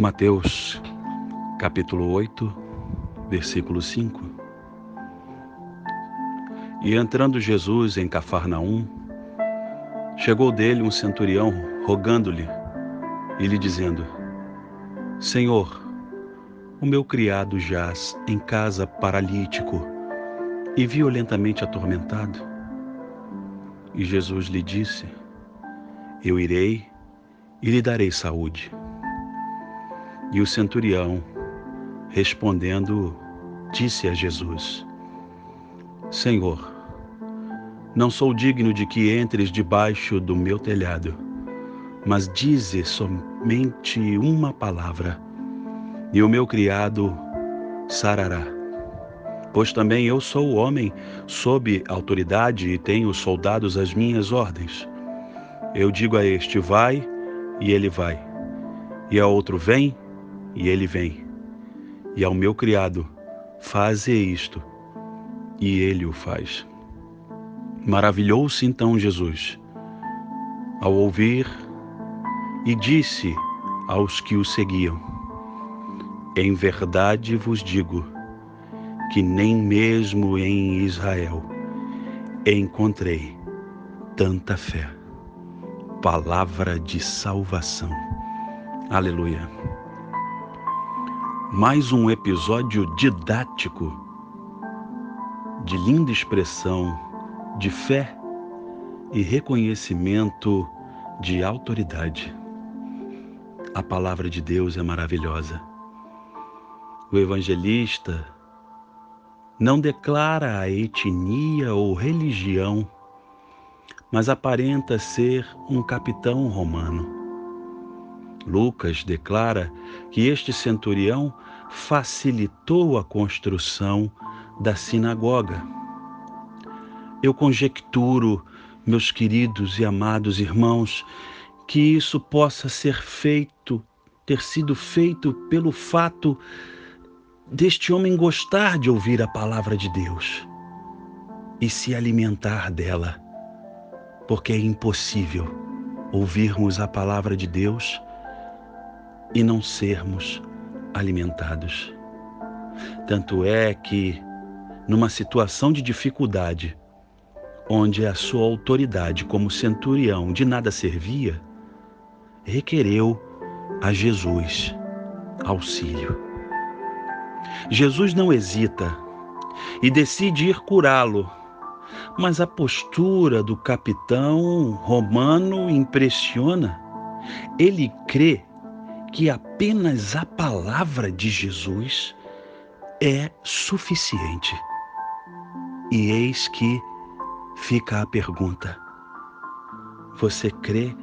Mateus, capítulo 8, versículo 5. E entrando Jesus em Cafarnaum, chegou dele um centurião rogando-lhe e lhe dizendo: Senhor, o meu criado jaz em casa paralítico e violentamente atormentado. E Jesus lhe disse: Eu irei e lhe darei saúde. E o centurião, respondendo, disse a Jesus: Senhor, não sou digno de que entres debaixo do meu telhado, mas dize somente uma palavra, e o meu criado sarará. Pois também eu sou homem sob autoridade e tenho soldados às minhas ordens. Eu digo a este: vai, e ele vai. E a outro: vem, e ele vem. E ao meu criado, faze isto, e ele o faz. Maravilhou-se então Jesus ao ouvir e disse aos que o seguiam: Em verdade vos digo que nem mesmo em Israel encontrei tanta fé. Palavra de salvação. Aleluia mais um episódio didático de linda expressão de fé e reconhecimento de autoridade. A palavra de Deus é maravilhosa. O evangelista não declara a etnia ou religião, mas aparenta ser um capitão romano Lucas declara que este centurião facilitou a construção da sinagoga. Eu conjecturo, meus queridos e amados irmãos, que isso possa ser feito, ter sido feito pelo fato deste homem gostar de ouvir a palavra de Deus e se alimentar dela, porque é impossível ouvirmos a palavra de Deus e não sermos alimentados. Tanto é que, numa situação de dificuldade, onde a sua autoridade como centurião de nada servia, requereu a Jesus auxílio. Jesus não hesita e decide ir curá-lo, mas a postura do capitão romano impressiona. Ele crê que apenas a palavra de Jesus é suficiente. E eis que fica a pergunta: você crê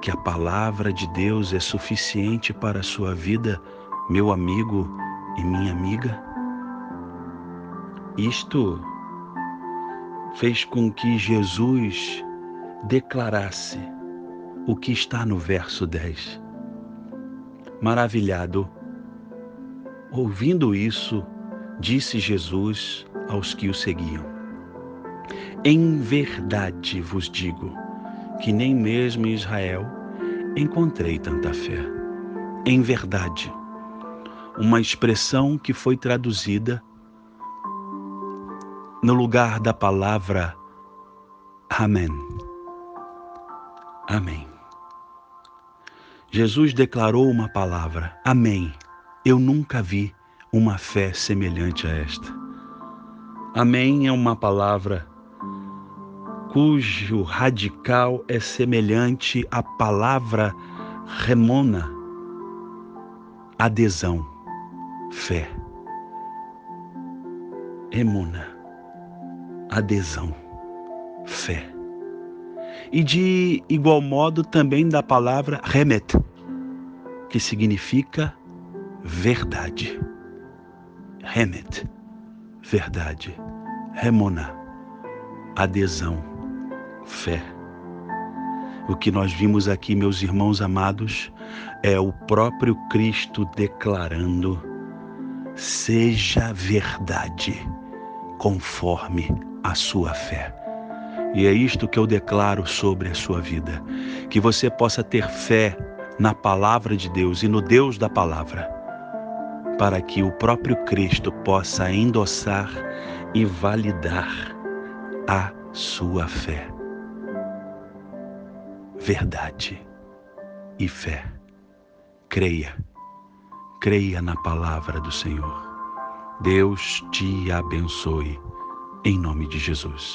que a palavra de Deus é suficiente para a sua vida, meu amigo e minha amiga? Isto fez com que Jesus declarasse o que está no verso 10 Maravilhado, ouvindo isso, disse Jesus aos que o seguiam: Em verdade vos digo que nem mesmo em Israel encontrei tanta fé. Em verdade, uma expressão que foi traduzida no lugar da palavra Amém. Amém. Jesus declarou uma palavra: Amém. Eu nunca vi uma fé semelhante a esta. Amém é uma palavra cujo radical é semelhante à palavra remona, adesão, fé. Emuna, adesão, fé e de igual modo também da palavra remet, que significa verdade. Remet, verdade. Remona, adesão, fé. O que nós vimos aqui, meus irmãos amados, é o próprio Cristo declarando: seja verdade conforme a sua fé. E é isto que eu declaro sobre a sua vida: que você possa ter fé na palavra de Deus e no Deus da palavra, para que o próprio Cristo possa endossar e validar a sua fé. Verdade e fé. Creia, creia na palavra do Senhor. Deus te abençoe, em nome de Jesus.